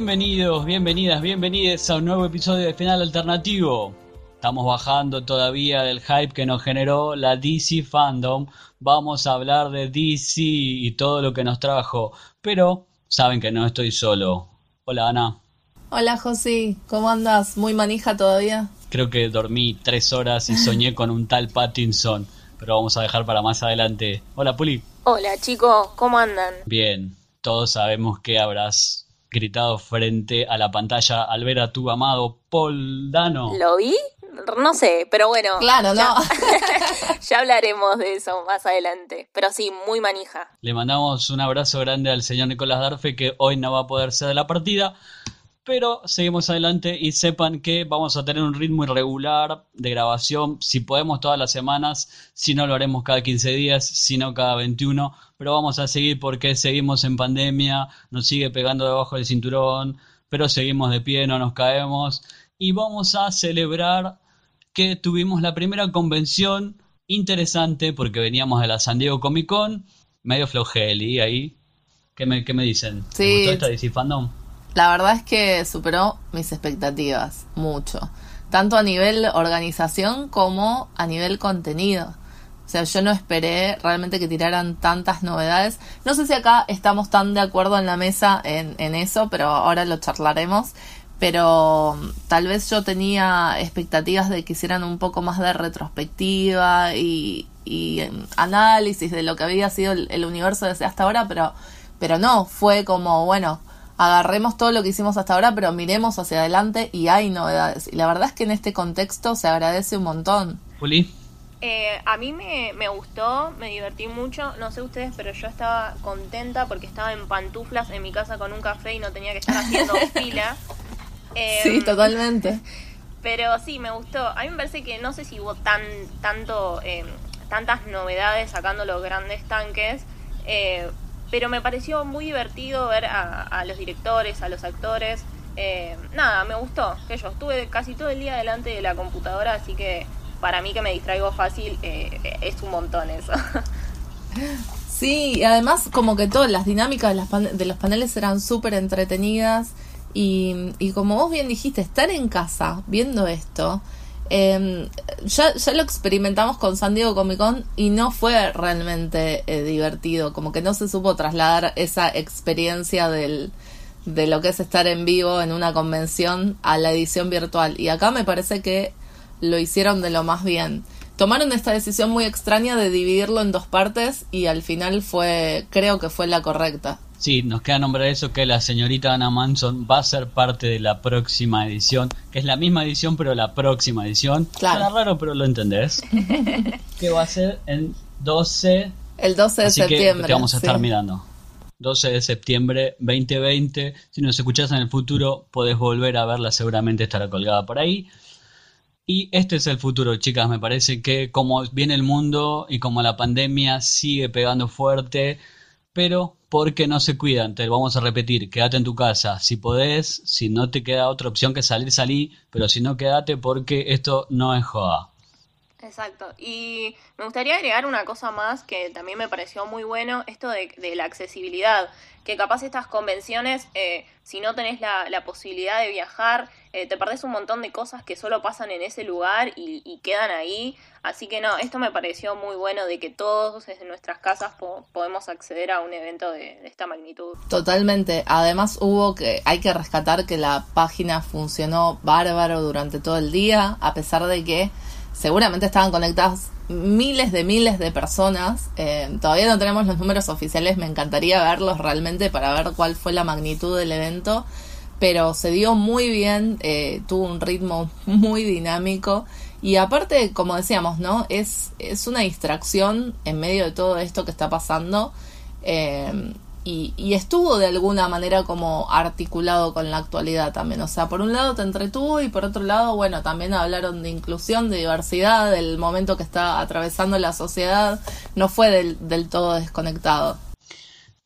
Bienvenidos, bienvenidas, bienvenidos a un nuevo episodio de Final Alternativo. Estamos bajando todavía del hype que nos generó la DC Fandom. Vamos a hablar de DC y todo lo que nos trajo. Pero saben que no estoy solo. Hola Ana. Hola José, ¿cómo andas? ¿Muy manija todavía? Creo que dormí tres horas y soñé con un tal Pattinson. Pero vamos a dejar para más adelante. Hola Puli. Hola chicos, ¿cómo andan? Bien, todos sabemos que habrás gritado frente a la pantalla al ver a tu amado Paul Dano. ¿Lo vi? No sé, pero bueno. Claro, ya, no. ya hablaremos de eso más adelante. Pero sí, muy manija. Le mandamos un abrazo grande al señor Nicolás Darfe que hoy no va a poder ser de la partida. Pero seguimos adelante y sepan que vamos a tener un ritmo irregular de grabación, si podemos todas las semanas, si no lo haremos cada 15 días, si no cada 21, pero vamos a seguir porque seguimos en pandemia, nos sigue pegando debajo del cinturón, pero seguimos de pie, no nos caemos y vamos a celebrar que tuvimos la primera convención interesante porque veníamos de la San Diego Comic Con, medio flojeli ahí. ¿Qué me, qué me dicen? Sí. ¿Te gustó esta DC Fandom? La verdad es que superó mis expectativas mucho, tanto a nivel organización como a nivel contenido. O sea, yo no esperé realmente que tiraran tantas novedades. No sé si acá estamos tan de acuerdo en la mesa en, en eso, pero ahora lo charlaremos. Pero mm, tal vez yo tenía expectativas de que hicieran un poco más de retrospectiva y, y em, análisis de lo que había sido el, el universo desde hasta ahora, pero, pero no, fue como, bueno, agarremos todo lo que hicimos hasta ahora, pero miremos hacia adelante y hay novedades. Y la verdad es que en este contexto se agradece un montón. Juli. Eh, a mí me, me gustó, me divertí mucho. No sé ustedes, pero yo estaba contenta porque estaba en pantuflas en mi casa con un café y no tenía que estar haciendo fila. Eh, Sí, totalmente. Pero sí, me gustó. A mí me parece que no sé si hubo tan tanto eh, tantas novedades sacando los grandes tanques, eh, pero me pareció muy divertido ver a, los directores, a los actores. Eh, nada, me gustó. Que yo estuve casi todo el día delante de la computadora, así que para mí que me distraigo fácil eh, es un montón eso. Sí, y además como que todas las dinámicas de, las pan- de los paneles eran súper entretenidas y, y como vos bien dijiste, estar en casa viendo esto, eh, ya, ya lo experimentamos con San Diego Comic Con y no fue realmente eh, divertido, como que no se supo trasladar esa experiencia del, de lo que es estar en vivo en una convención a la edición virtual. Y acá me parece que lo hicieron de lo más bien. Tomaron esta decisión muy extraña de dividirlo en dos partes y al final fue, creo que fue la correcta. Sí, nos queda nombrar eso que la señorita Anna Manson va a ser parte de la próxima edición, que es la misma edición pero la próxima edición. Claro. Suena raro pero lo entendés. que va a ser en 12, El 12 de así septiembre. que te vamos a estar sí. mirando. 12 de septiembre 2020. Si nos escuchás en el futuro, podés volver a verla, seguramente estará colgada por ahí. Y este es el futuro, chicas. Me parece que como viene el mundo y como la pandemia sigue pegando fuerte, pero porque no se cuidan, te lo vamos a repetir, quédate en tu casa, si podés, si no te queda otra opción que salir, salí, pero si no, quédate porque esto no es joda. Exacto. Y me gustaría agregar una cosa más que también me pareció muy bueno, esto de, de la accesibilidad, que capaz estas convenciones, eh, si no tenés la, posibilidad de viajar, eh, te perdés un montón de cosas que solo pasan en ese lugar y, y quedan ahí. Así que no, esto me pareció muy bueno de que todos desde nuestras casas po- podemos acceder a un evento de, de esta magnitud. Totalmente. Además hubo que, hay que rescatar que la página funcionó bárbaro durante todo el día, a pesar de que seguramente estaban conectadas miles de miles de personas. Eh, todavía no tenemos los números oficiales, me encantaría verlos realmente para ver cuál fue la magnitud del evento, pero se dio muy bien, eh, tuvo un ritmo muy dinámico y aparte, como decíamos, ¿no? Es, es una distracción en medio de todo esto que está pasando. eh, y, y estuvo de alguna manera como articulado con la actualidad también. O sea, por un lado te entretuvo y por otro lado, bueno, también hablaron de inclusión, de diversidad, del momento que está atravesando la sociedad. No fue del, todo desconectado.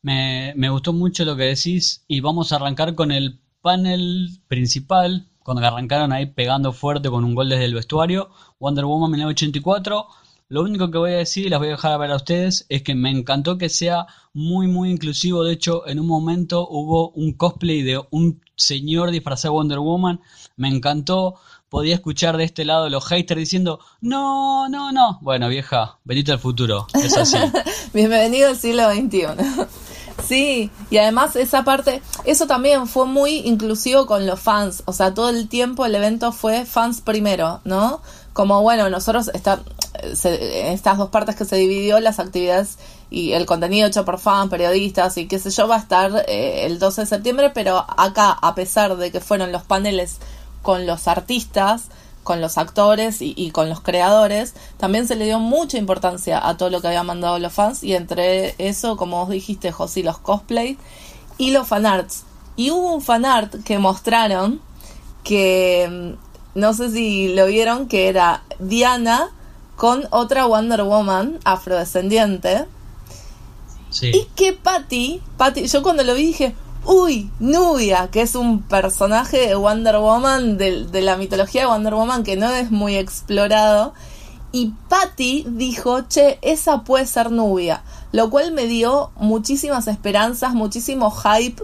Me, me gustó mucho lo que decís y vamos a arrancar con el panel principal, cuando arrancaron ahí pegando fuerte con un gol desde el vestuario, Wonder Woman 1984, Lo único que voy a decir y las voy a dejar a ver a ustedes es que me encantó que sea muy, muy inclusivo. De hecho, en un momento hubo un cosplay de un señor disfrazado de Wonder Woman. Me encantó. Podía escuchar de este lado los haters diciendo, no, no, no. Bueno, vieja, venite al futuro. Es así. Bienvenido al siglo XXI. Sí, y además esa parte, eso también fue muy inclusivo con los fans, o sea, todo el tiempo el evento fue fans primero, ¿no? Como bueno, nosotros está, estas dos partes que se dividió las actividades y el contenido hecho por fans, periodistas y qué sé yo va a estar eh, el 12 de septiembre, pero acá a pesar de que fueron los paneles con los artistas, con los actores y, con los creadores, también se le dio mucha importancia a todo lo que habían mandado los fans y entre eso, como vos dijiste, José, los cosplays y los fanarts. Y hubo un fanart que mostraron que mm, no sé si lo vieron, que era Diana con otra Wonder Woman afrodescendiente. Sí. Y que Patty, Patty, yo cuando lo vi dije, uy, Nubia, que es un personaje de Wonder Woman, de, la mitología de Wonder Woman que no es muy explorado. Y Patty dijo, che, esa puede ser Nubia. Lo cual me dio muchísimas esperanzas, muchísimo hype,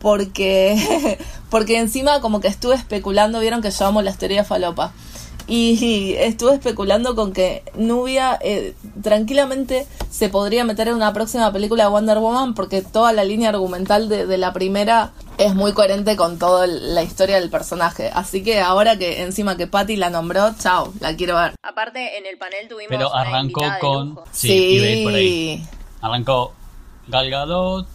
porque, porque encima como que estuve especulando, vieron que yo amo las teorías falopa. Y estuve especulando con que Nubia eh, tranquilamente se podría meter en una próxima película de Wonder Woman porque toda la línea argumental de, la primera es muy coherente con toda la historia del personaje. Así que ahora que encima que Patty la nombró, chao, la quiero ver. Aparte, en el panel tuvimos. Pero arrancó con. Sí, Arrancó Gal Gadot,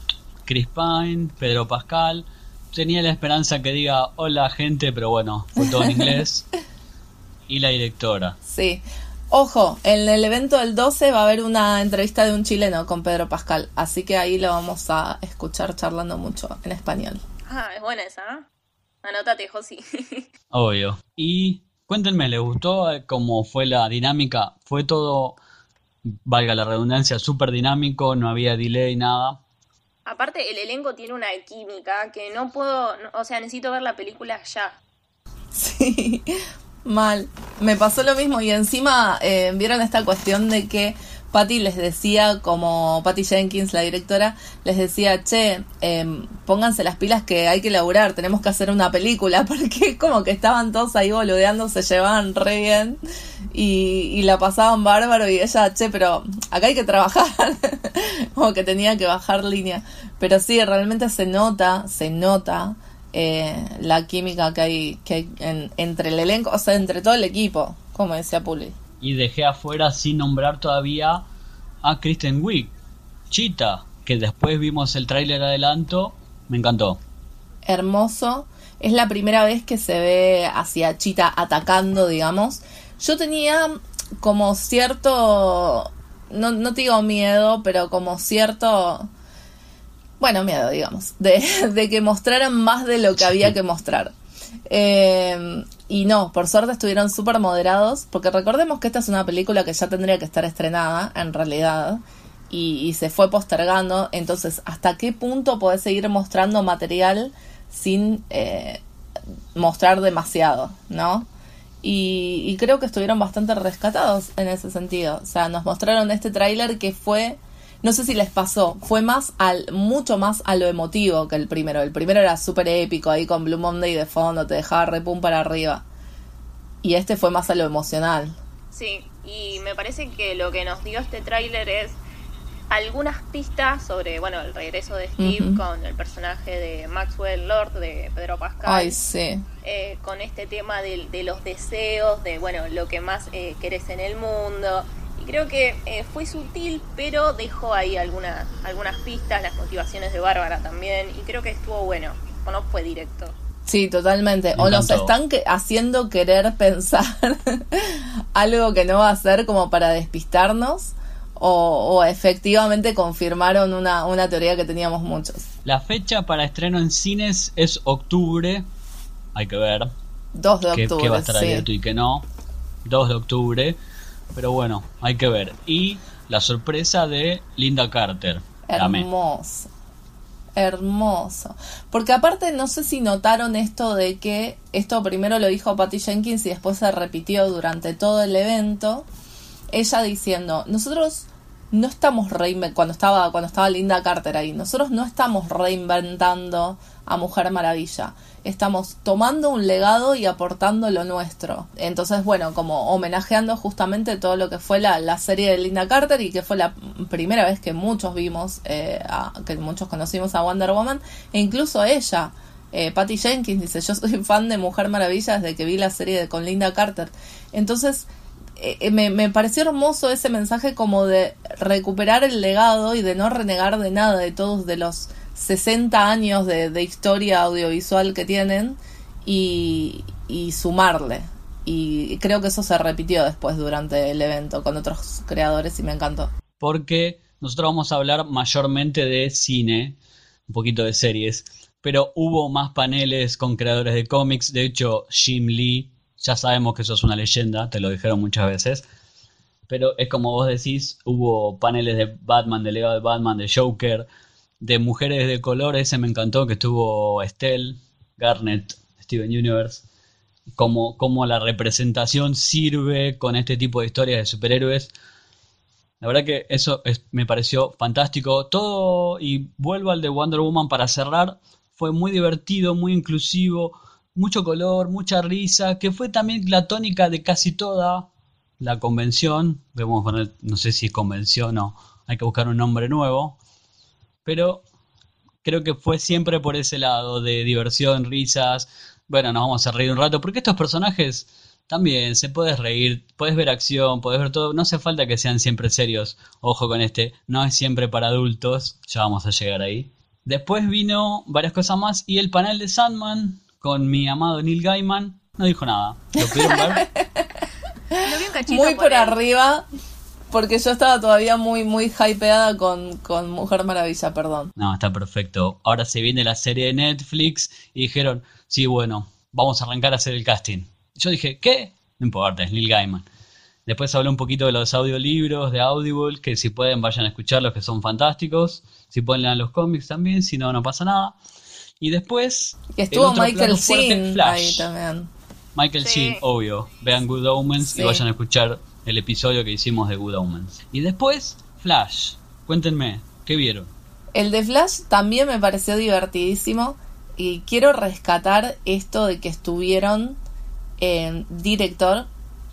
Chris Pine, Pedro Pascal. Tenía la esperanza que diga hola gente, pero bueno, fue todo en inglés. y la directora. Sí. Ojo, en el evento del 12 va a haber una entrevista de un chileno con Pedro Pascal, así que ahí lo vamos a escuchar charlando mucho en español. Ah, es buena esa. ¿eh? Anótate, Josi. Obvio. Y cuéntenme, ¿le gustó cómo fue la dinámica? ¿Fue todo, valga la redundancia, súper dinámico? ¿No había delay, nada? Aparte, el elenco tiene una química que no puedo, o sea, necesito ver la película ya. Sí, Mal. Me pasó lo mismo y encima eh, vieron esta cuestión de que Patty les decía, como Patty Jenkins, la directora, les decía, che, em, pónganse las pilas que hay que laburar, tenemos que hacer una película, porque como que estaban todos ahí boludeando, se llevaban re bien y, y la pasaban bárbaro y ella, che, pero acá hay que trabajar, como que tenía que bajar línea. Pero sí, realmente se nota, se nota eh, la química que hay, que entre el elenco, o sea, entre todo el equipo, como decía Puli. Y dejé afuera sin nombrar todavía a Kristen Wiig, Chita, que después vimos el tráiler adelanto, me encantó. Hermoso, es la primera vez que se ve hacia Chita atacando, digamos. Yo tenía como cierto, no, no te digo miedo, pero como cierto bueno, miedo, digamos, de, de, que mostraran más de lo que había que mostrar. Eh, y no, por suerte estuvieron súper moderados, porque recordemos que esta es una película que ya tendría que estar estrenada, en realidad, y, se fue postergando, entonces, ¿hasta qué punto podés seguir mostrando material sin eh, mostrar demasiado, no? Y, y creo que estuvieron bastante rescatados en ese sentido. O sea, nos mostraron este tráiler que fue no sé si les pasó, fue más al, mucho más a lo emotivo que el primero. El primero era súper épico, ahí con Blue Monday de fondo, te dejaba repum para arriba. Y este fue más a lo emocional. Sí, y me parece que lo que nos dio este tráiler es algunas pistas sobre, bueno, el regreso de Steve con el personaje de Maxwell Lord, de Pedro Pascal. Ay, sí. Eh, con este tema de, los deseos, de, bueno, lo que más eh, querés en el mundo creo que eh, fue sutil, pero dejó ahí algunas, algunas pistas, las motivaciones de Bárbara también, y creo que estuvo bueno, o no fue directo. Sí, totalmente. o nos están haciendo querer pensar algo que no va a ser como para despistarnos, o, efectivamente confirmaron una, una teoría que teníamos muchos. La fecha para estreno en cines es octubre, hay que ver. 2 de octubre. Que va a estar abierto y que no. 2 de octubre. Pero bueno, hay que ver. Y la sorpresa de Linda Carter. Hermoso. Hermoso. Porque aparte no sé si notaron esto de que esto primero lo dijo Patty Jenkins y después se repitió durante todo el evento. ella diciendo, nosotros no estamos reinventando, cuando estaba, cuando estaba Linda Carter ahí, nosotros no estamos reinventando a Mujer Maravilla, estamos tomando un legado y aportando lo nuestro. Entonces, bueno, como homenajeando justamente todo lo que fue la, la serie de Linda Carter y que fue la primera vez que muchos vimos, eh, que muchos conocimos a Wonder Woman, e incluso ella. Eh, Patty Jenkins dice, yo soy fan de Mujer Maravilla desde que vi la serie de, con Linda Carter. Entonces, eh, eh, me, me, pareció hermoso ese mensaje como de recuperar el legado y de no renegar de nada de todos de los 60 años de, historia audiovisual que tienen y, y, sumarle. Y creo que eso se repitió después durante el evento con otros creadores y me encantó. Porque nosotros vamos a hablar mayormente de cine, un poquito de series, pero hubo más paneles con creadores de cómics. De hecho, Jim Lee ya sabemos que eso es una leyenda, te lo dijeron muchas veces. Pero es como vos decís, hubo paneles de Batman, de legado de Batman, de Joker, de mujeres de color, ese me encantó, que estuvo Estelle, Garnet, Steven Universe. Como, como la representación sirve con este tipo de historias de superhéroes. La verdad que eso me pareció fantástico. Todo, y vuelvo al de Wonder Woman para cerrar, fue muy divertido, muy inclusivo mucho color, mucha risa, que fue también la tónica de casi toda la convención. No sé si es convención o hay que buscar un nombre nuevo, pero creo que fue siempre por ese lado de diversión, risas. Bueno, nos vamos a reír un rato, porque estos personajes también se puedes reír, puedes ver acción, puedes ver todo. No hace falta que sean siempre serios. Ojo con este, no es siempre para adultos, ya vamos a llegar ahí. Después vino varias cosas más y el panel de Sandman, con mi amado Neil Gaiman, no dijo nada. ¿Lo pudieron ver? muy por, arriba, porque yo estaba todavía muy, muy hypeada con, con Mujer Maravilla, perdón. No, está perfecto. Ahora se viene la serie de Netflix y dijeron, sí, bueno, vamos a arrancar a hacer el casting. Yo dije, ¿qué? No importa, es Neil Gaiman. Después hablé un poquito de los audiolibros de Audible, que si pueden vayan a escucharlos, que son fantásticos. Si pueden leer los cómics también, si no, no pasa nada. Y después. estuvo Michael Sheen ahí también. Michael Sheen, obvio. Vean Good Omens y vayan a escuchar el episodio que hicimos de Good Omens. Y después, Flash. Cuéntenme, ¿qué vieron? El de Flash también me pareció divertidísimo. Y quiero rescatar esto de que estuvieron en director,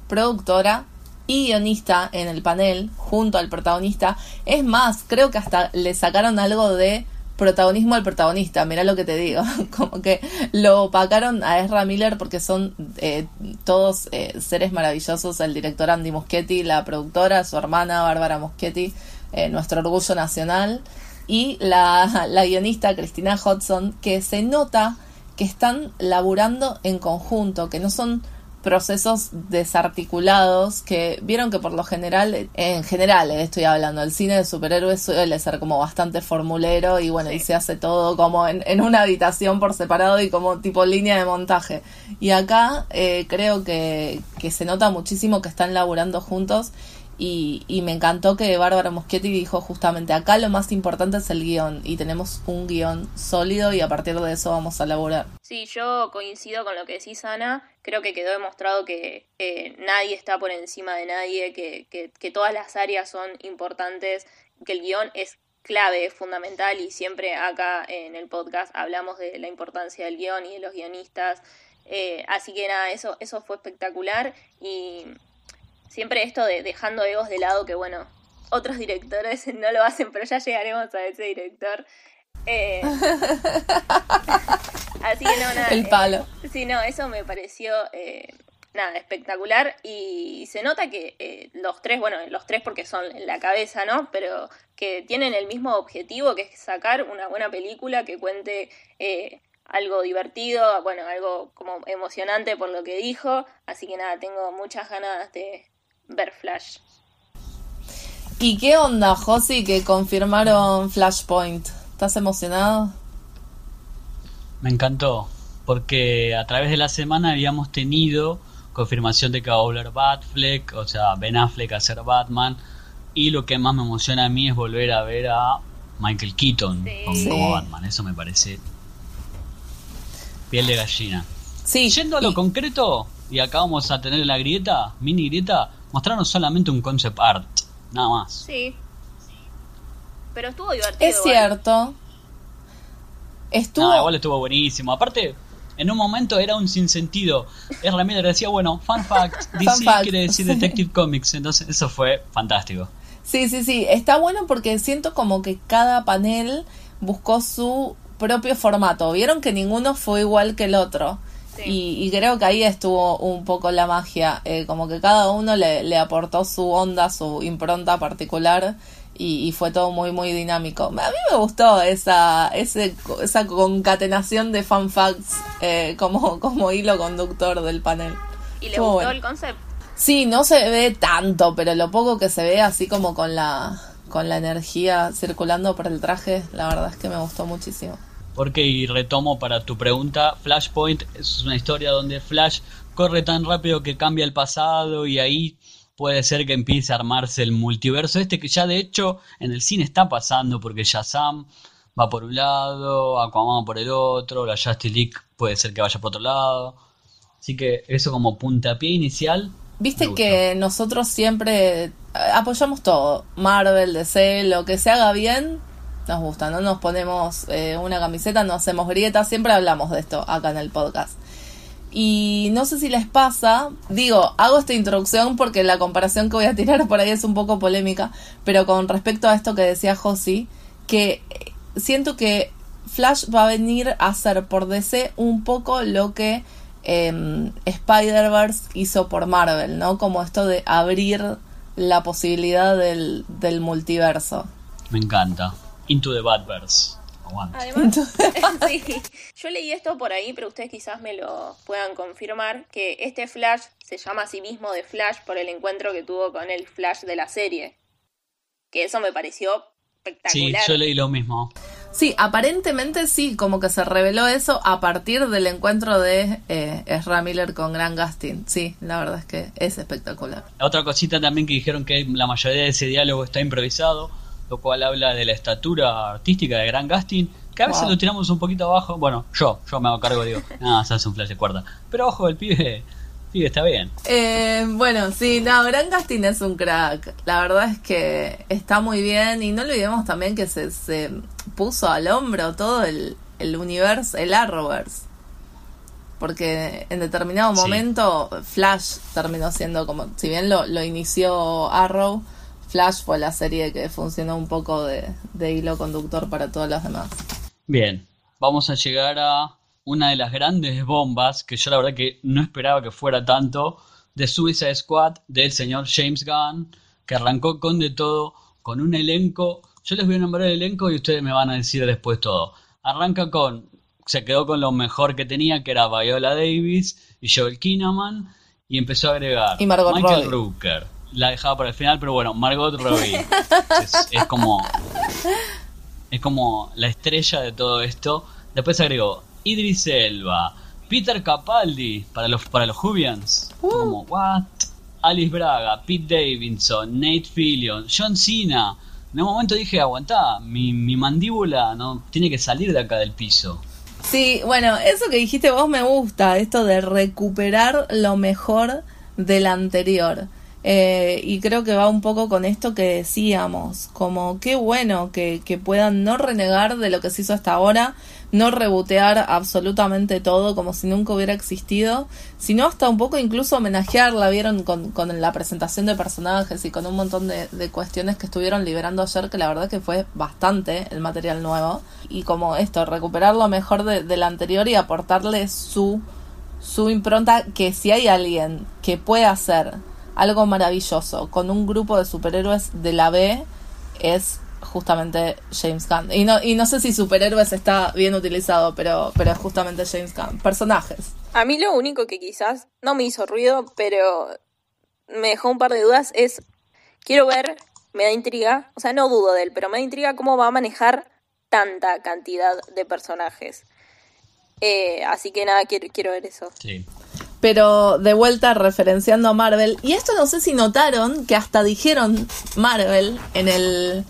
productora y guionista en el panel junto al protagonista. Es más, creo que hasta le sacaron algo de protagonismo al protagonista, mira lo que te digo, como que lo opacaron a Ezra Miller porque son eh, todos eh, seres maravillosos, el director Andy Muschietti, la productora, su hermana Bárbara Muschietti, eh, nuestro orgullo nacional, y la, la guionista Cristina Hodson, que se nota que están laburando en conjunto, que no son procesos desarticulados que vieron que por lo general, en general eh, estoy hablando, el cine de superhéroes suele ser como bastante formulero y bueno, y se hace todo como en, en, una habitación por separado y como tipo línea de montaje. Y acá eh, creo que, que se nota muchísimo que están laburando juntos y, y, me encantó que Bárbara Moschetti dijo justamente acá lo más importante es el guion y tenemos un guion sólido y a partir de eso vamos a laburar. Sí, yo coincido con lo que decís Ana, creo que quedó demostrado que nadie está por encima de nadie, que, que, que todas las áreas son importantes, que el guion es clave, es fundamental y siempre acá en el podcast hablamos de la importancia del guion y de los guionistas. Eh, así que nada, eso, eso fue espectacular y siempre esto de dejando egos de lado, que bueno, otros directores no lo hacen, pero ya llegaremos a ese director. Eh, así que no, nada. El palo. Eh, sí, no, eso me pareció eh, nada, espectacular. Y se nota que los tres, bueno, los tres porque son en la cabeza, ¿no? Pero que tienen el mismo objetivo, que es sacar una buena película que cuente algo divertido, bueno, algo como emocionante por lo que dijo. Así que nada, tengo muchas ganas de, ver Flash. ¿Y qué onda, Josi, que confirmaron Flashpoint? ¿Estás emocionado? Me encantó, porque a través de la semana habíamos tenido confirmación de que va a volver Batfleck, o sea, Ben Affleck a ser Batman, y lo que más me emociona a mí es volver a ver a Michael Keaton como, Batman, eso me parece piel de gallina. Sí. Yendo a lo concreto, y acá vamos a tener la grieta, mini grieta, mostraron solamente un concept art, nada más. Sí. Pero estuvo divertido. Es igual. cierto. Estuvo. No, igual estuvo buenísimo. Aparte, en un momento era un sinsentido. R. Miller decía, bueno, fun fact, DC fact, quiere decir. Detective Comics. Entonces, eso fue fantástico. Sí, sí, sí. Está bueno porque siento como que cada panel buscó su propio formato. Vieron que ninguno fue igual que el otro. Sí. Y, y creo que ahí estuvo un poco la magia. eh, como que cada uno le, le aportó su onda, su impronta particular. Y, y fue todo muy, muy dinámico. A mí me gustó esa, ese, esa concatenación de fan facts eh, como, como hilo conductor del panel. ¿Y le gustó bueno. el concepto? Sí, no se ve tanto, pero lo poco que se ve así como con la con la energía circulando por el traje, la verdad es que me gustó muchísimo. Porque, y retomo para tu pregunta, Flashpoint es una historia donde Flash corre tan rápido que cambia el pasado y ahí puede ser que empiece a armarse el multiverso este que ya de hecho en el cine está pasando porque Shazam va por un lado, Aquaman por el otro, la Justice League puede ser que vaya por otro lado. Así que eso como puntapié inicial. Viste que nosotros siempre eh, apoyamos todo, Marvel, DC, lo que se haga bien, nos gusta, no nos ponemos eh, una camiseta, no hacemos grietas, siempre hablamos de esto acá en el podcast. Y no sé si les pasa, digo, hago esta introducción porque la comparación que voy a tirar por ahí es un poco polémica, pero con respecto a esto que decía Josi, que siento que Flash va a venir a hacer por DC un poco lo que eh, Spider-Verse hizo por Marvel, ¿no? Como esto de abrir la posibilidad del multiverso. Me encanta. Into the Badverse. Además, sí, yo leí esto por ahí, pero ustedes quizás me lo puedan confirmar, que este Flash se llama a sí mismo de Flash por el encuentro que tuvo con el Flash de la serie. Que eso me pareció Sí, espectacular. yo leí lo mismo. Sí, aparentemente sí, como que se reveló eso a partir del encuentro de eh, Ezra Miller con Grant Gustin. Sí, la verdad es que es espectacular. Otra cosita también que dijeron que la mayoría de ese diálogo está improvisado, lo cual habla de la estatura artística de Gran Gustin, que a veces Wow. lo tiramos un poquito abajo. Bueno, yo, yo me hago cargo, digo, ah, se hace un flash de cuerda. Pero ojo, el pibe, pibe está bien. Eh, bueno, sí, no, Grant Gustin es un crack. La verdad es que está muy bien y no olvidemos también que se, se puso al hombro todo el, el universo, el Arrowverse. Porque en determinado Sí. momento Flash terminó siendo como, si bien lo, lo inició Arrow, Flash fue la serie que funcionó un poco de, de hilo conductor para todos los demás. Bien, vamos a llegar a una de las grandes bombas, que yo la verdad que no esperaba que fuera tanto, de Suicide Squad del señor James Gunn, que arrancó con de todo, con un elenco. Yo les voy a nombrar el elenco y ustedes me van a decir después todo. Arranca con, se quedó con lo mejor que tenía, que era Viola Davis y Joel Kinnaman, y empezó a agregar Y Michael Robbie. Rooker. La dejaba para el final, pero bueno, Margot Robbie. es, es como es como la estrella de todo esto. Después agregó Idris Elba, Peter Capaldi para los para los Jubians. Como what? Alice Braga, Pete Davidson, Nate Fillion, John Cena. En un momento dije, aguantá, mi, mi mandíbula no tiene que salir de acá del piso. Sí, bueno, eso que dijiste vos me gusta, esto de recuperar lo mejor del anterior. Eh, y creo que va un poco con esto que decíamos, como qué bueno que, que puedan no renegar de lo que se hizo hasta ahora, no rebotear absolutamente todo como si nunca hubiera existido, sino hasta un poco incluso homenajearla, vieron con, con la presentación de personajes y con un montón de, de cuestiones que estuvieron liberando ayer, que la verdad que fue bastante el material nuevo, y como esto, recuperar lo mejor de- del anterior y aportarle su su impronta que si hay alguien que puede hacer algo maravilloso con un grupo de superhéroes de la B es justamente James Gunn. Y no, y no sé si superhéroes está bien utilizado, pero, pero es justamente James Gunn. Personajes. A mí lo único que quizás no me hizo ruido, pero me dejó un par de dudas es, quiero ver, me da intriga, o sea, no dudo de él, pero me da intriga cómo va a manejar tanta cantidad de personajes. Eh, así que nada, quiero, quiero ver eso. Sí. Pero de vuelta referenciando a Marvel. Y esto no sé si notaron que hasta dijeron Marvel en el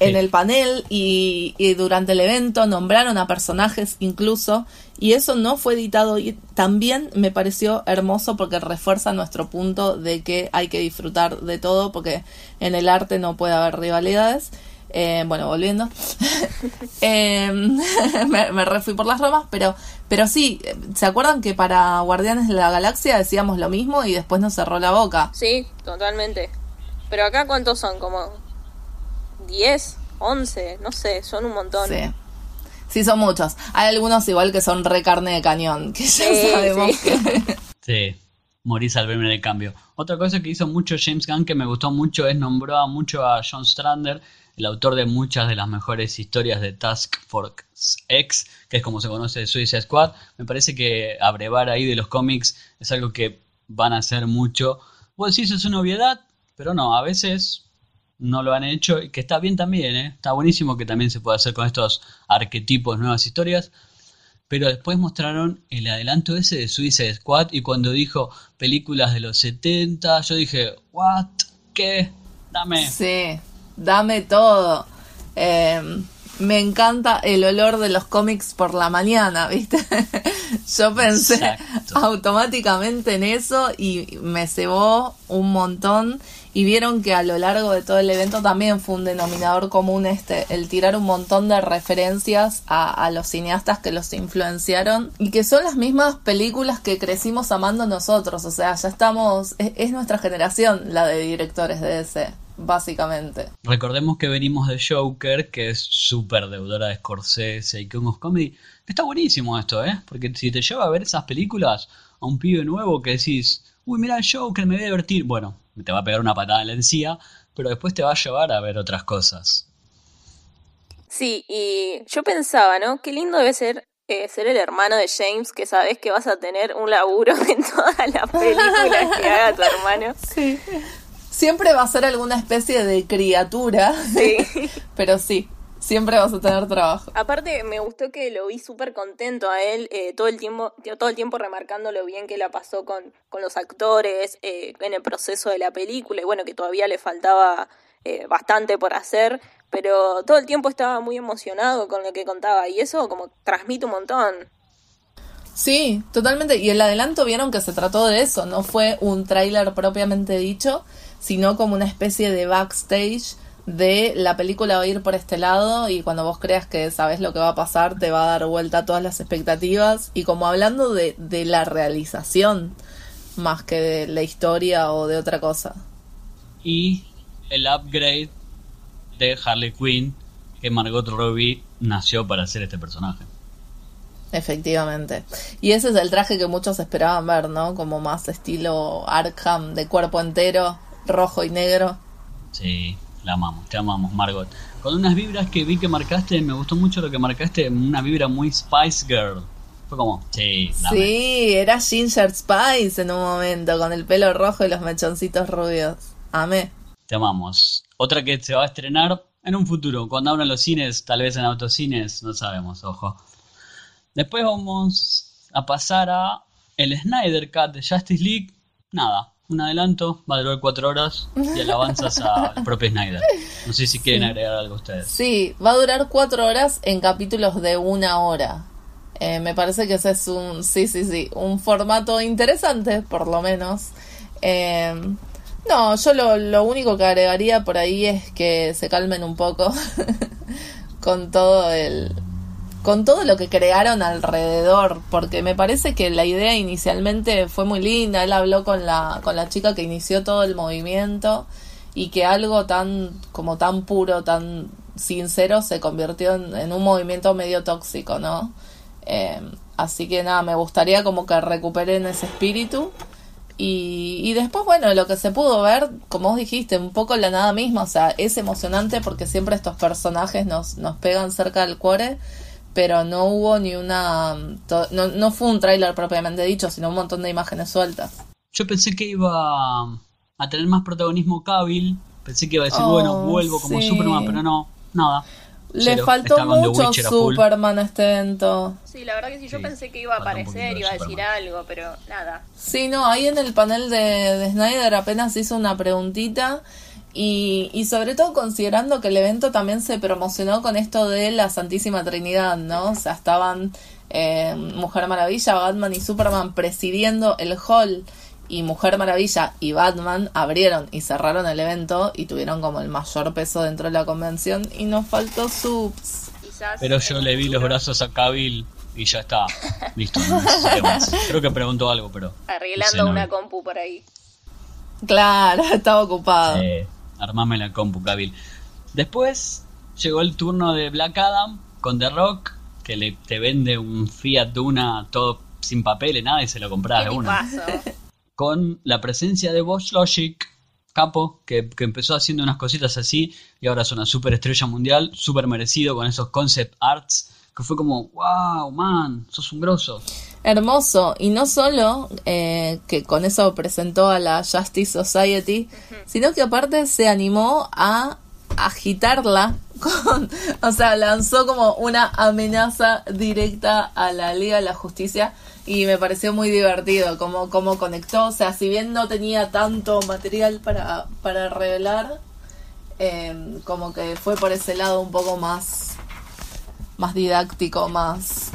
en el panel y, y, durante el evento nombraron a personajes incluso y eso no fue editado y también me pareció hermoso porque refuerza nuestro punto de que hay que disfrutar de todo porque en el arte no puede haber rivalidades. Eh, bueno, volviendo. eh, me, me refui por las ramas, pero, pero sí, ¿se acuerdan que para Guardianes de la Galaxia decíamos lo mismo y después nos cerró la boca? Sí, totalmente. Pero acá cuántos son, como 10, 11, no sé, son un montón. Sí. Sí, son muchos. Hay algunos igual que son re carne de cañón, que ya Sí, sabemos sí. que... Sí, morís al verme en el cambio. Otra cosa que hizo mucho James Gunn que me gustó mucho es nombró a mucho a John Strander, el autor de muchas de las mejores historias de Task Force X, que es como se conoce de Suicide Squad. Me parece que abrevar ahí de los cómics es algo que van a hacer mucho. Vos decís es una obviedad, pero no, a veces no lo han hecho y que está bien también, ¿eh? Está buenísimo que también se pueda hacer con estos arquetipos, nuevas historias. Pero después mostraron el adelanto ese de Suicide Squad y cuando dijo películas de los 70, yo dije, ¿what? ¿Qué? Dame. Sí, dame todo. Eh, me encanta el olor de los cómics por la mañana, ¿viste? Yo pensé Exacto. automáticamente en eso y me cebó un montón. Y vieron que a lo largo de todo el evento también fue un denominador común este, el tirar un montón de referencias a, los cineastas que los influenciaron y que son las mismas películas que crecimos amando nosotros. O sea, ya estamos, es, es nuestra generación la de directores de ese, básicamente. Recordemos que venimos de Joker, que es súper deudora de Scorsese y King of Comedy. Está buenísimo esto, ¿eh? Porque si te lleva a ver esas películas a un pibe nuevo que decís, uy, mira Joker, me voy a divertir. Bueno, te va a pegar una patada en la encía, pero después te va a llevar a ver otras cosas. Sí, y yo pensaba, ¿no? Qué lindo debe ser eh, ser el hermano de James, que sabes que vas a tener un laburo en todas las películas que haga tu hermano. Sí. Siempre va a ser alguna especie de criatura, Sí. pero sí, siempre vas a tener trabajo. Aparte, me gustó que lo vi súper contento a él, eh, todo el tiempo, todo el tiempo remarcando lo bien que la pasó con, con los actores, eh, en el proceso de la película, y bueno, que todavía le faltaba eh, bastante por hacer, pero todo el tiempo estaba muy emocionado con lo que contaba, y eso como transmite un montón. Sí, totalmente. Y el adelanto vieron que se trató de eso, no fue un tráiler propiamente dicho, sino como una especie de backstage de la película va a ir por este lado y cuando vos creas que sabes lo que va a pasar te va a dar vuelta a todas las expectativas y como hablando de, de la realización más que de la historia o de otra cosa. Y el upgrade de Harley Quinn, que Margot Robbie nació para hacer este personaje. Efectivamente. Y ese es el traje que muchos esperaban ver, ¿no? Como más estilo Arkham, de cuerpo entero, rojo y negro. Sí, la amamos, te amamos, Margot. Con unas vibras que vi que marcaste, me gustó mucho lo que marcaste, una vibra muy Spice Girl. Fue como, sí, dame. Sí, era Ginger Spice en un momento, con el pelo rojo y los mechoncitos rubios. Amé. Te amamos. Otra que se va a estrenar en un futuro, cuando abran los cines, tal vez en autocines, no sabemos, ojo. Después vamos a pasar a el Snyder Cut de Justice League. Nada, un adelanto, va a durar cuatro horas y alabanzas al propio Snyder. No sé si quieren agregar algo ustedes. Sí, va a durar cuatro horas en capítulos de una hora. Eh, me parece que ese es un, sí, sí, sí, un formato interesante, por lo menos. Eh, no, yo lo, lo único que agregaría por ahí es que se calmen un poco con todo el, con todo lo que crearon alrededor, porque me parece que la idea inicialmente fue muy linda, él habló con la, con la chica que inició todo el movimiento y que algo tan, como tan puro, tan sincero se convirtió en, en un movimiento medio tóxico, ¿no? Eh, así que nada, me gustaría como que recuperen ese espíritu. Y, y después, bueno, lo que se pudo ver, como vos dijiste, un poco la nada misma, o sea, es emocionante porque siempre estos personajes nos, nos pegan cerca del cuore, pero no hubo ni una... to- No, no fue un tráiler propiamente dicho, sino un montón de imágenes sueltas. Yo pensé que iba a tener más protagonismo Cavill. Pensé que iba a decir, Oh, bueno, vuelvo como sí. Superman, pero no, nada. Le Cero. faltó mucho. Superman a este evento. Sí, la verdad que sí, yo Sí, pensé que iba a aparecer, iba a de decir Superman. algo, pero nada. Sí, no, ahí en el panel de, de Snyder apenas hizo una preguntita Y, y sobre todo considerando que el evento también se promocionó con esto de la Santísima Trinidad, ¿no? O sea, estaban eh, Mujer Maravilla, Batman y Superman presidiendo el hall y Mujer Maravilla y Batman abrieron y cerraron el evento y tuvieron como el mayor peso dentro de la convención y nos faltó subs. Pero yo le vi los brazos a Cabil y ya está. Listo. No más. Creo que preguntó algo, pero. Arreglando una compu por ahí. Claro, estaba ocupado. Eh, armame la compu, Cabil. Después llegó el turno de Black Adam con The Rock, que le, te vende un Fiat Duna todo sin papeles, nada, y se lo compras de una. Con la presencia de Bosch Logic, capo, que, que, empezó haciendo unas cositas así y ahora es una super estrella mundial, súper merecido con esos concept arts que fue como, wow, man, sos un grosso. Hermoso, y no solo eh, que con eso presentó a la Justice Society, sino que aparte se animó a agitarla con, o sea, lanzó como una amenaza directa a la Liga de la Justicia y me pareció muy divertido como, como conectó, o sea, si bien no tenía tanto material para, para revelar, eh, como que fue por ese lado un poco más más didáctico, más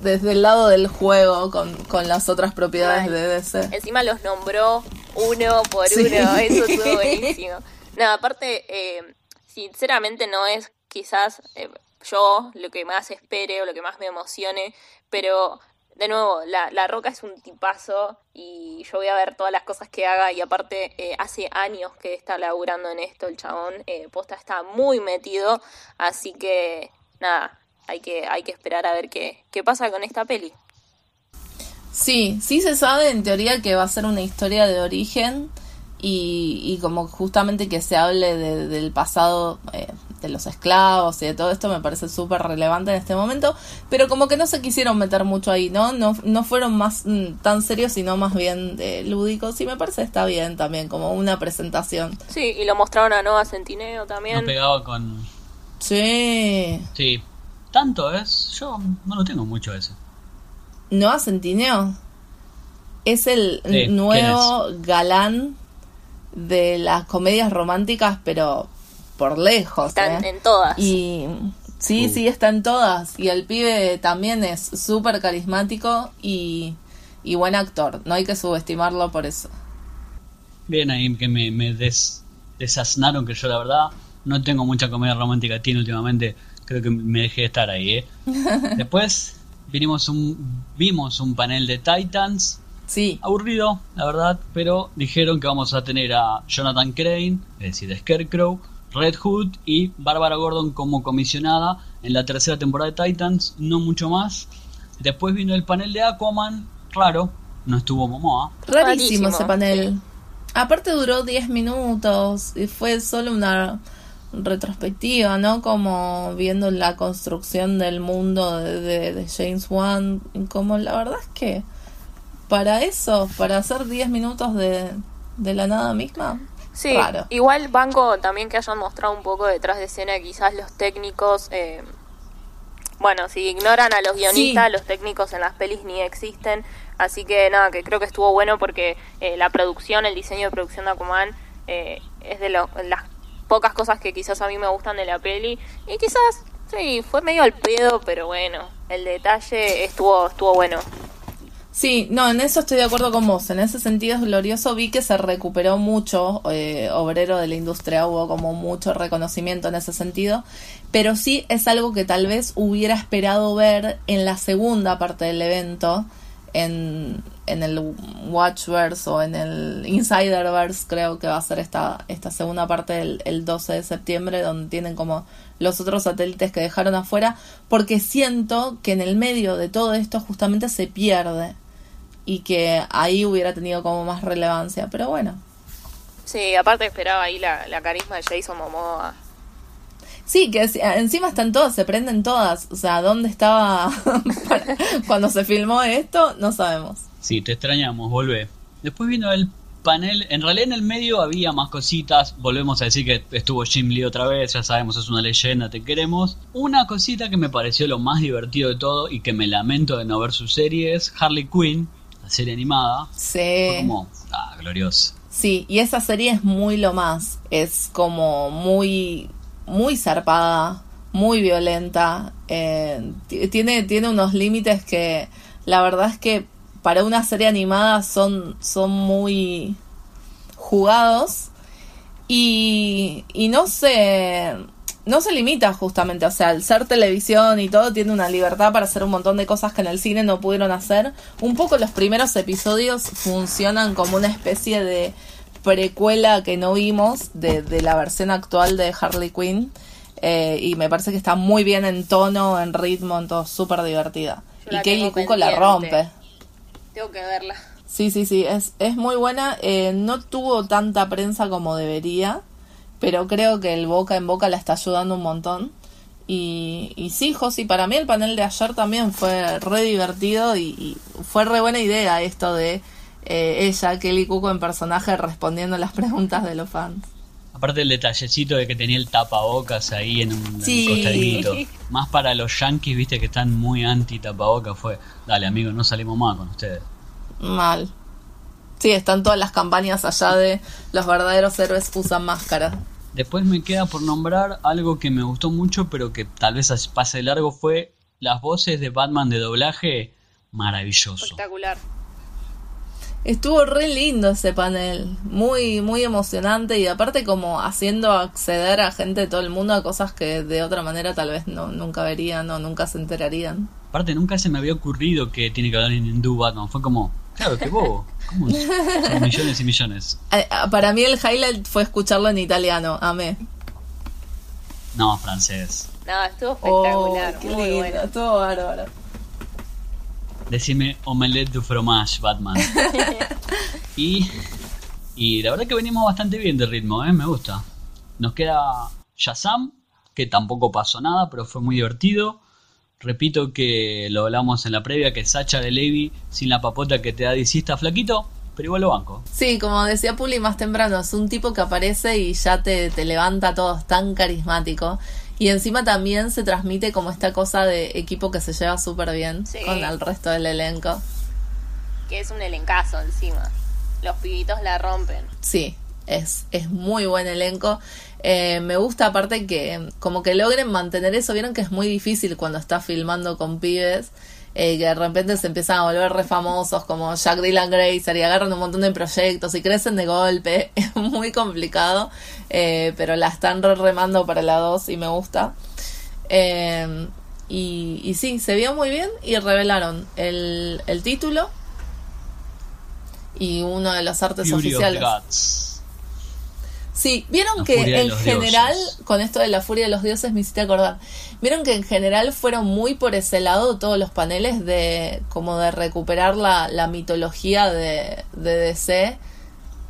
desde el lado del juego con, las otras propiedades de DC. Encima los nombró uno por uno, eso estuvo buenísimo. No, aparte, eh, sinceramente no es quizás eh, yo lo que más espere o lo que más me emocione, pero de nuevo, la, la, Roca es un tipazo y yo voy a ver todas las cosas que haga y aparte eh, hace años que está laburando en esto el chabón, posta está muy metido, así que nada, hay que, hay que esperar a ver qué, qué pasa con esta peli. Sí, sí se sabe en teoría que va a ser una historia de origen y, y como justamente que se hable del pasado eh, de los esclavos y de todo esto me parece súper relevante en este momento, pero como que no se quisieron meter mucho ahí, ¿no? No, no fueron más mm, tan serios, sino más bien eh, lúdicos y me parece está bien también, como una presentación. Sí, y lo mostraron a Nova Centineo también. No pegaba con, Sí. Sí. Tanto es. Yo no lo tengo mucho ese. ¿No Centineo? Es el nuevo galán de las comedias románticas, pero por lejos. Están ¿eh? en todas. Y sí, uh. sí, está en todas. Y el pibe también es súper carismático y, y, buen actor. No hay que subestimarlo por eso. Bien ahí que me, me des, desasnaron que yo la verdad no tengo mucha comedia romántica tiene últimamente. Creo que me dejé de estar ahí, ¿eh? Después vinimos un, vimos un panel de Titans. Sí. Aburrido, la verdad, pero dijeron que vamos a tener a Jonathan Crane, es decir, Scarecrow, Red Hood y Bárbara Gordon como comisionada en la tercera temporada de Titans, no mucho más. Después vino el panel de Aquaman, claro, no estuvo Momoa. Rarísimo ese panel. Aparte duró 10 minutos y fue solo una retrospectiva, ¿no? Como viendo la construcción del mundo de, de, James Wan, como la verdad es que para eso, para hacer 10 minutos de, de la nada misma. Sí, igual banco también que hayan mostrado un poco detrás de escena, quizás los técnicos, eh, bueno, si ignoran a los guionistas, los técnicos en las pelis ni existen, así que nada, que creo que estuvo bueno porque eh, la producción, el diseño de producción de Aquaman eh, es de lo, las pocas cosas que quizás a mí me gustan de la peli. Y quizás, sí, fue medio al pedo, pero bueno, el detalle estuvo, estuvo bueno. Sí, no, en eso estoy de acuerdo con vos. En ese sentido es glorioso. Vi que se recuperó mucho, eh, obrero de la industria, hubo como mucho reconocimiento en ese sentido. Pero sí es algo que tal vez hubiera esperado ver en la segunda parte del evento, en, en el Watchverse o en el Insiderverse, creo que va a ser esta, esta segunda parte del el 12 de septiembre, donde tienen como los otros satélites que dejaron afuera, porque siento que en el medio de todo esto justamente se pierde y que ahí hubiera tenido como más relevancia, pero bueno. Sí, aparte esperaba ahí la, la carisma de Jason Momoa Sí, que encima están todas, se prenden todas. O sea, ¿dónde estaba cuando se filmó esto? No sabemos. Sí, te extrañamos, volvé. Después vino el panel, en realidad en el medio había más cositas, volvemos a decir que estuvo Jim Lee otra vez, ya sabemos, es una leyenda, te queremos. Una cosita que me pareció lo más divertido de todo y que me lamento de no ver su serie es Harley Quinn, la serie animada. Sí. como, ah, glorioso. Sí, y esa serie es muy lo más. Es como muy, muy zarpada, muy violenta. Eh, tiene, tiene unos límites que la verdad es que para una serie animada son, son muy jugados. Y, y no se no se limita justamente, o sea, al ser televisión y todo, tiene una libertad para hacer un montón de cosas que en el cine no pudieron hacer. Un poco los primeros episodios funcionan como una especie de precuela que no vimos de, de la versión actual de Harley Quinn. Eh, y me parece que está muy bien en tono, en ritmo, en todo, súper divertida. y Kelly Cuco la rompe. Tengo que verla. Sí, sí, sí, es, es muy buena. Eh, no tuvo tanta prensa como debería pero creo que el boca en boca la está ayudando un montón. Y, y sí, Josi, para mí el panel de ayer también fue re divertido y, fue re buena idea esto de eh, ella, Kelly Cuco en personaje respondiendo las preguntas de los fans. Aparte el detallecito de que tenía el tapabocas ahí en un, costadito. Más para los yankees, viste, que están muy anti tapabocas, fue, dale amigo, no salimos más con ustedes. Mal. Sí, están todas las campañas allá de los verdaderos héroes usan máscaras. Después me queda por nombrar algo que me gustó mucho, pero que tal vez pase de largo, fue las voces de Batman de doblaje. Maravilloso. Espectacular. Estuvo re lindo ese panel, muy, muy emocionante y aparte como haciendo acceder a gente de todo el mundo a cosas que de otra manera tal vez no, nunca verían o nunca se enterarían. Aparte nunca se me había ocurrido que tiene que hablar en hindú Batman, fue como, claro, que bobo. Son millones y millones. Para mí el highlight fue escucharlo en italiano, amé. No, francés. No, estuvo espectacular. Oh, qué muy lindo, estuvo bárbaro. Decime omelette du fromage, Batman. y, y la verdad que venimos bastante bien de ritmo, ¿eh? me gusta. Nos queda Shazam, que tampoco pasó nada, pero fue muy divertido. Repito que lo hablamos en la previa, que Sacha de Levy, sin la papota que te da está flaquito, pero igual lo banco. Sí, como decía Puli más temprano, es un tipo que aparece y ya te, te levanta todo, es tan carismático. Y encima también se transmite como esta cosa de equipo que se lleva súper bien con el resto del elenco. Que es un elencazo encima. Los pibitos la rompen. Sí, es, es muy buen elenco. Eh, me gusta aparte que como que logren mantener eso. Vieron que es muy difícil cuando estás filmando con pibes. Eh, que de repente se empiezan a volver re famosos como Jack Dylan Grazer y agarran un montón de proyectos y crecen de golpe. Es muy complicado, eh, pero la están re remando para la 2 y me gusta. y, y sí, se vio muy bien y revelaron el, el título y uno de los artes oficiales. Sí, vieron que en general, con esto de la furia de los dioses me hiciste acordar, vieron que en general fueron muy por ese lado todos los paneles de como de recuperar la, la mitología de, de DC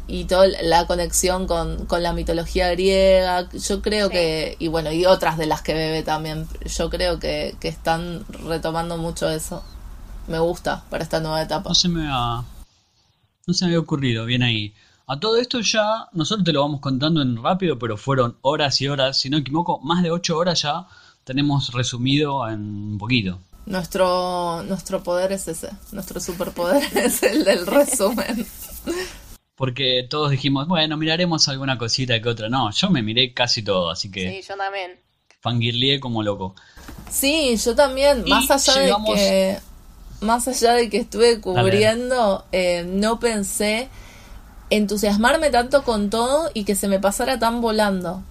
y toda la conexión con, con la mitología griega. Yo creo que, y bueno, y otras de las que bebe también, yo creo que, que están retomando mucho eso. Me gusta para esta nueva etapa. No se me ha, no se me había ocurrido, bien ahí. A todo esto ya, nosotros te lo vamos contando en rápido, pero fueron horas y horas, si no me equivoco, más de ocho horas ya tenemos resumido en un poquito. Nuestro, nuestro poder es ese, nuestro superpoder es el del resumen. Porque todos dijimos, bueno, miraremos alguna cosita que otra. No, yo me miré casi todo, así que... Sí, yo también. Fangirlié como loco. Sí, yo también, más allá de que... Más allá de que estuve cubriendo, eh, no pensé entusiasmarme tanto con todo y que se me pasara tan volando.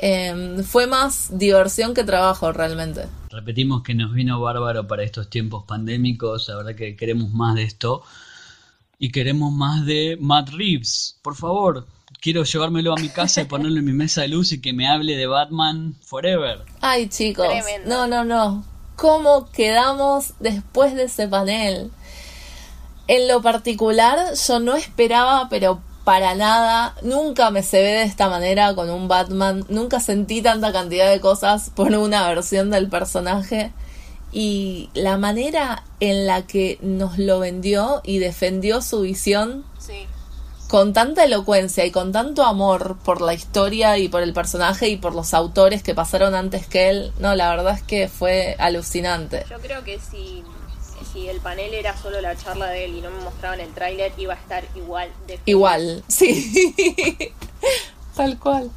Em, fue más diversión que trabajo realmente. Repetimos que nos vino bárbaro para estos tiempos pandémicos, la verdad que queremos más de esto y queremos más de Matt Reeves. Por favor, quiero llevármelo a mi casa y ponerlo en mi mesa de luz y que me hable de Batman Forever. Ay chicos, no, no, no. ¿Cómo quedamos después de ese panel? En lo particular, yo no esperaba, pero para nada, nunca me se ve de esta manera con un Batman, nunca sentí tanta cantidad de cosas por una versión del personaje y la manera en la que nos lo vendió y defendió su visión con tanta elocuencia y con tanto amor por la historia y por el personaje y por los autores que pasaron antes que él, no, la verdad es que fue alucinante. Yo creo que si si el panel era solo la charla de él y no me mostraban el tráiler, iba a estar igual de Igual, sí. Tal cual.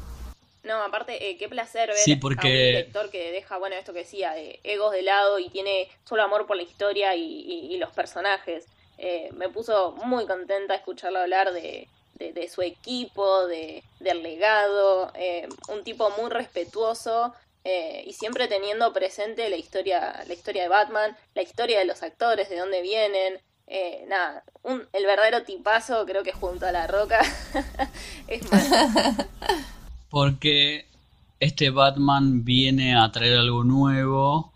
No, aparte, eh, qué placer ver Sí, a un director que deja, bueno, esto que decía, de egos de lado y tiene solo amor por la historia y, y- y los personajes. Eh, me puso muy contenta escucharlo hablar de, de- de su equipo, de, del legado, eh, un tipo muy respetuoso eh, y siempre teniendo presente la historia, la historia de Batman, la historia de los actores, de dónde vienen. Eh, nada, un, el verdadero tipazo, creo que junto a La Roca, es más. Porque este Batman viene a traer algo nuevo.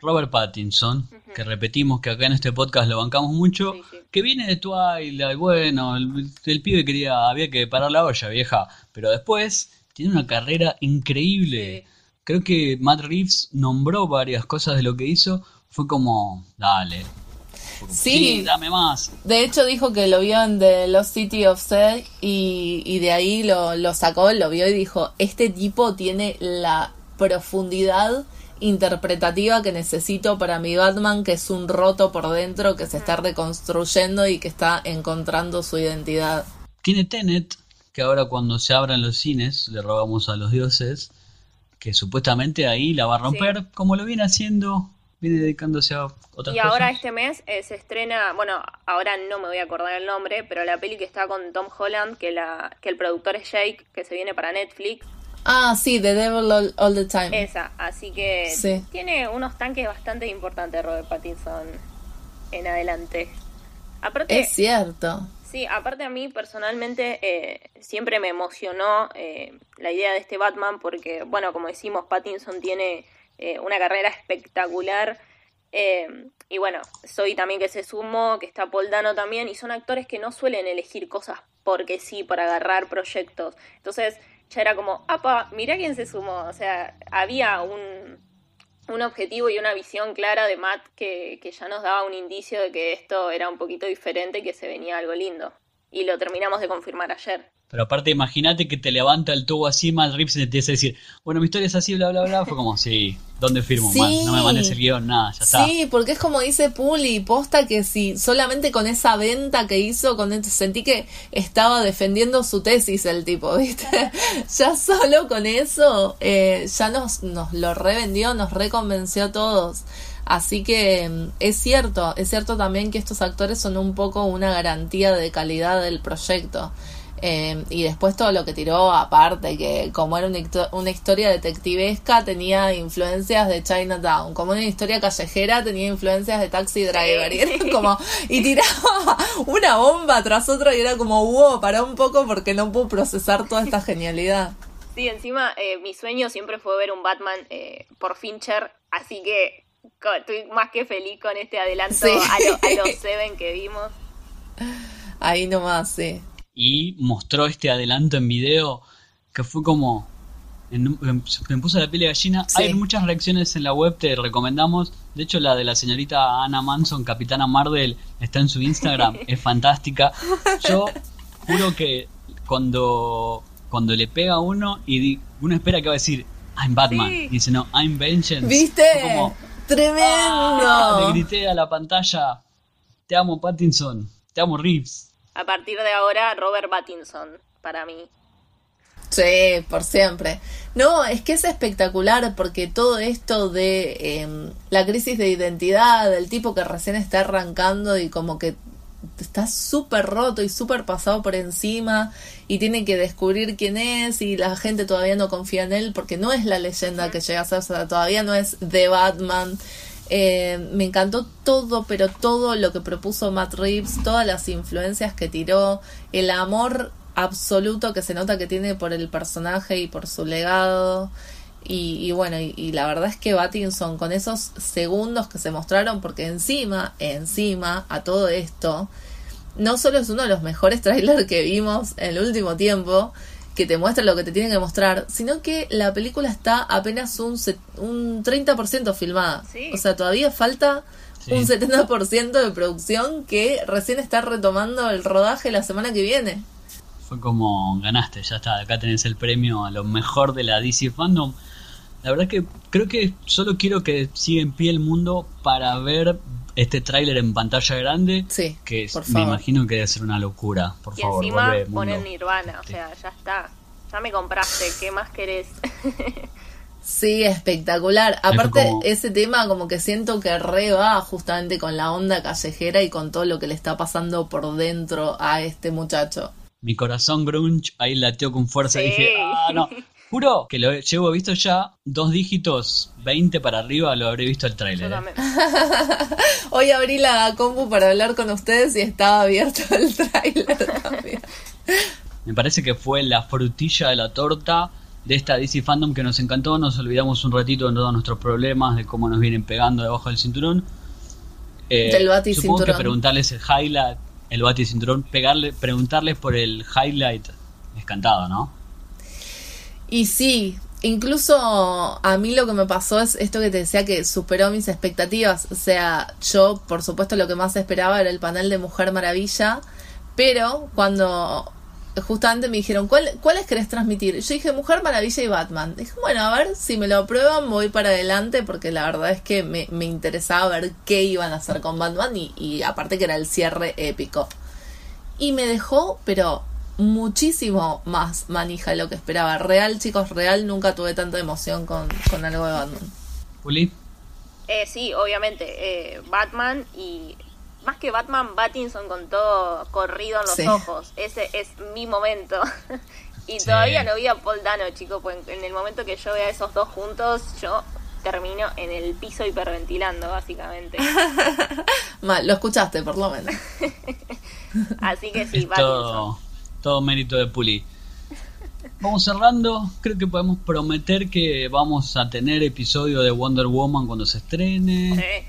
Robert Pattinson, que repetimos que acá en este podcast lo bancamos mucho, Sí, sí. que viene de Twilight, bueno, el, el pibe quería, había que parar la olla, vieja, pero después tiene una carrera increíble. Sí. Creo que Matt Reeves nombró varias cosas de lo que hizo, fue como, dale, como, Sí. dame más. De hecho dijo que lo vio en The Lost City of Z y, y de ahí lo, lo sacó, lo vio y dijo, este tipo tiene la profundidad interpretativa que necesito para mi Batman, que es un roto por dentro, que se está reconstruyendo y que está encontrando su identidad. Tiene Tenet, que ahora cuando se abran los cines, le rogamos a los dioses, que supuestamente ahí la va a romper, como lo viene haciendo, viene dedicándose a otras Y ahora cosas. este mes eh, se estrena, bueno, ahora no me voy a acordar el nombre, pero la peli que está con Tom Holland, que la que el productor es Jake, que se viene para Netflix, Ah, sí, The Devil All, All the Time. esa, así que Sí. tiene unos tanques bastante importantes Robert Pattinson en adelante. Aparte, Es cierto. Sí, aparte a mí personalmente eh, siempre me emocionó eh, la idea de este Batman porque, bueno, como decimos, Pattinson tiene eh, una carrera espectacular y bueno, soy también que se sumó, que está Paul Dano también y son actores que no suelen elegir cosas porque sí, para agarrar proyectos. Entonces ya era como, apa, mirá quién se sumó, o sea, había un, un objetivo y una visión clara de Matt que, que ya nos daba un indicio de que esto era un poquito diferente y que se venía algo lindo. Y lo terminamos de confirmar ayer. Pero aparte, imagínate que te levanta el tubo así, Matt Reeves y te empieza a decir, bueno, mi historia es así, bla, bla, bla. Fue como, sí, ¿dónde firmo? Sí. man? No me mandes el guion, nada, ya está. Sí, porque es como dice Puli, posta que si solamente con esa venta que hizo, con esto, sentí que estaba defendiendo su tesis el tipo, ¿viste? ya solo con eso, eh, ya nos, nos lo revendió, nos reconvenció a todos. Así que mm, es cierto, es cierto también que estos actores son un poco una garantía de calidad del proyecto. Eh, y después todo lo que tiró aparte, que como era una, una historia detectivesca, tenía influencias de Chinatown. Como era una historia callejera, tenía influencias de Taxi Driver. Y, era como, y tiraba una bomba tras otra y era como, wow, para un poco porque no puedo procesar toda esta genialidad. Sí, encima eh, mi sueño siempre fue ver un Batman eh, por Fincher, así que estoy más que feliz con este adelanto Sí. a, lo- a los Seven que vimos. Ahí nomás, sí. Y mostró este adelanto en video que fue como... en- en- me puso la piel de gallina. Sí. Hay muchas reacciones en la web, te recomendamos. De hecho, la de la señorita Anna Manson, Capitana Marvel, está en su Instagram. es fantástica. Yo juro que cuando, cuando le pega a uno y di- uno espera que va a decir, I'm Batman. Sí. Y dice, no, I'm Vengeance. ¿Viste? Fue como, Tremendo. "Ah", le grité a la pantalla, te amo Pattinson, te amo Reeves. A partir de ahora, Robert Pattinson, para mí. Sí, por siempre. No, es que es espectacular porque todo esto de em, la crisis de identidad, del tipo que recién está arrancando y como que está súper roto y súper pasado por encima y tiene que descubrir quién es y la gente todavía no confía en él porque no es la leyenda que llega a ser, o sea, todavía no es The Batman. Eh, me encantó todo, pero todo lo que propuso Matt Reeves, todas las influencias que tiró, el amor absoluto que se nota que tiene por el personaje y por su legado. Y, y bueno, y, y la verdad es que Pattinson con esos segundos que se mostraron, porque encima, encima a todo esto, no solo es uno de los mejores trailers que vimos en el último tiempo, que te muestra lo que te tienen que mostrar, sino que la película está apenas un, un 30% filmada. Sí. O sea, todavía falta Sí. un 70% de producción que recién está retomando el rodaje la semana que viene. Fue como ganaste, ya está, acá tenés el premio a lo mejor de la DC Fandom. La verdad que creo que solo quiero que siga en pie el mundo para ver este tráiler en pantalla grande. Sí, Que por me favor. imagino que debe ser una locura. Por Y favor, encima vuelve, mundo. ponen Nirvana, o sea, ya está. Ya me compraste, ¿qué más querés? Sí, espectacular. Aparte, como- ese tema como que siento que re va justamente con la onda callejera y con todo lo que le está pasando por dentro a este muchacho. Mi corazón grunge ahí lateó con fuerza y dije, ah, no. Juro que lo llevo visto ya dos dígitos, 20 para arriba, lo habré visto el tráiler. ¿eh? Hoy abrí la compu para hablar con ustedes y estaba abierto el tráiler también. Me parece que fue la frutilla de la torta de esta DC Fandom que nos encantó. Nos olvidamos un ratito de todos nuestros problemas, de cómo nos vienen pegando debajo del cinturón. Eh, Del bati supongo cinturón. que preguntarles el highlight, el bati cinturón, pegarle, preguntarles por el highlight es cantado, ¿no? Y sí, incluso a mí lo que me pasó es esto que te decía que superó mis expectativas. O sea, yo por supuesto lo que más esperaba era el panel de Mujer Maravilla, pero cuando justamente me dijeron, ¿cuál, ¿cuáles querés transmitir? Yo dije Mujer Maravilla y Batman. Dije, bueno, a ver si me lo aprueban, voy para adelante, porque la verdad es que me, me interesaba ver qué iban a hacer con Batman y, y aparte que era el cierre épico. Y me dejó, pero muchísimo más manija de lo que esperaba. Real, chicos, real, nunca tuve tanta emoción con, con algo de Batman. Juli, Eh, sí, obviamente, eh, Batman y más que Batman, Battinson con todo corrido en los Sí. ojos. Ese es mi momento. y Sí. todavía no vi a Paul Dano, chicos, pues en el momento que yo vea a esos dos juntos, yo termino en el piso hiperventilando, básicamente. Mal, lo escuchaste, por lo menos. Así que sí. Todo, mérito de Puli. Vamos cerrando, creo que podemos prometer que vamos a tener episodio de Wonder Woman cuando se estrene. Sí.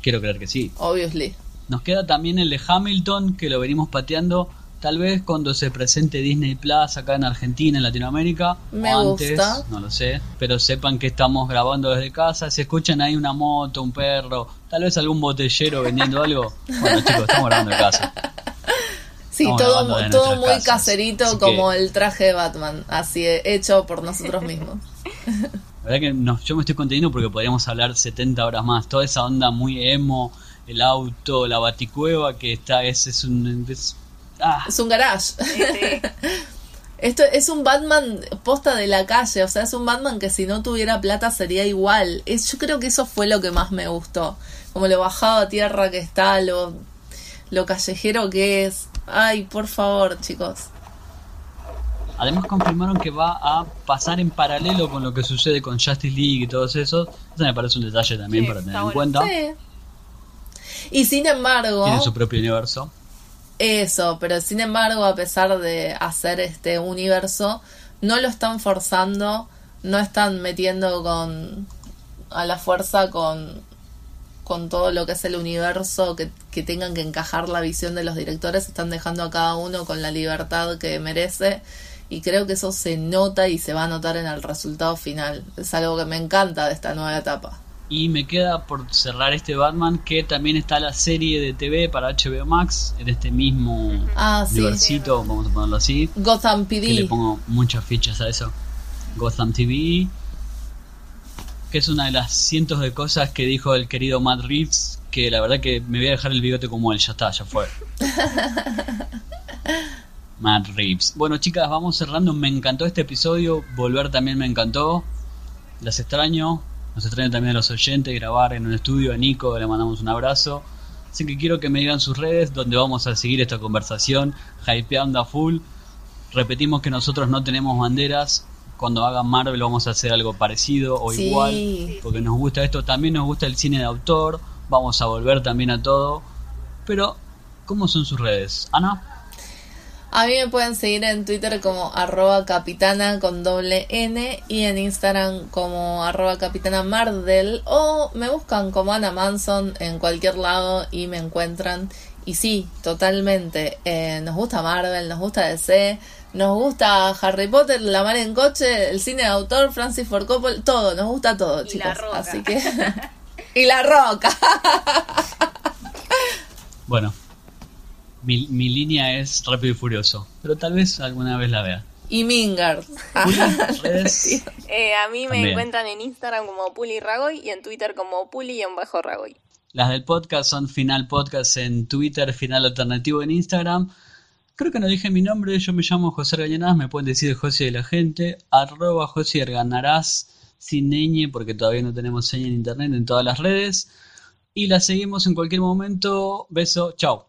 Quiero creer que sí. Obviously. Nos queda también el de Hamilton, que lo venimos pateando. Tal vez cuando se presente Disney Plus acá en Argentina, en Latinoamérica. Me o antes, gusta. no lo sé. Pero sepan que estamos grabando desde casa. Si escuchan ahí una moto, un perro, tal vez algún botellero vendiendo algo. Bueno, chicos, estamos grabando en casa. Sí, Estamos todo, todo muy casas, caserito así como que- el traje de Batman, así eh, hecho por nosotros mismos. La verdad que no, yo me estoy conteniendo porque podríamos hablar 70 horas más. Toda esa onda muy emo, el auto, la baticueva que está, es, es un... es- ah, Es un garage. Sí, sí. Esto es un Batman posta de la calle, o sea, es un Batman que si no tuviera plata sería igual. Es, yo creo que eso fue lo que más me gustó. Como lo bajado a tierra que está, lo, lo callejero que es. Ay, por favor, chicos. Además confirmaron que va a pasar en paralelo con lo que sucede con Justice League y todos esos. Eso me parece un detalle también Sí, para tener en cuenta. Sí. Y sin embargo, Tiene su propio universo. Eso, pero sin embargo, a pesar de hacer este universo, no lo están forzando, no están metiendo con a la fuerza con, con todo lo que es el universo, que, que tengan que encajar la visión de los directores, están dejando a cada uno con la libertad que merece. Y creo que eso se nota y se va a notar en el resultado final. Es algo que me encanta de esta nueva etapa. Y me queda por cerrar este Batman que también está la serie de TV para HBO Max en este mismo Ah, sí. vamos a ponerlo así. Gotham Que le PD. pongo muchas fichas a eso. Gotham TV. Que es una de las cientos de cosas que dijo el querido Matt Reeves. Que la verdad que me voy a dejar el bigote como él. Ya está, ya fue. Matt Reeves. Bueno, chicas, vamos cerrando. Me encantó este episodio. Volver también me encantó. Las extraño. Nos extraño también a los oyentes. Grabar en un estudio a Nico. Le mandamos un abrazo. Así que quiero que me digan sus redes donde vamos a seguir esta conversación. Hypeando a full. Repetimos que nosotros no tenemos banderas. Cuando hagan Marvel vamos a hacer algo parecido o Sí. igual. Porque nos gusta esto. También nos gusta el cine de autor. Vamos a volver también a todo. Pero, ¿cómo son sus redes? Ana. A mí me pueden seguir en Twitter como arroba capitana con doble N y en Instagram como arroba capitana Mardel o me buscan como Ana Manson en cualquier lado y me encuentran. Y sí, totalmente. eh, nos gusta Marvel, nos gusta DC, nos gusta Harry Potter, La Mar en Coche, el cine de autor, Francis Ford Coppola, todo, nos gusta todo, Y chicos. La Roca. Así que... y la roca. Bueno, mi, mi línea es Rápido y Furioso. Pero tal vez alguna vez la vea. y Mingard. Eh, a mí me También. encuentran en Instagram como Puli Ragoy y en Twitter como Puli-Ragoy. Las del podcast son Final Podcast en Twitter, Final Alternativo en Instagram. Creo que no dije mi nombre, yo me llamo José Gañanás, me pueden decir José de la gente, arroba José Ganarás sin ñ porque todavía no tenemos seña en internet en todas las redes. Y la seguimos en cualquier momento. Beso, chao.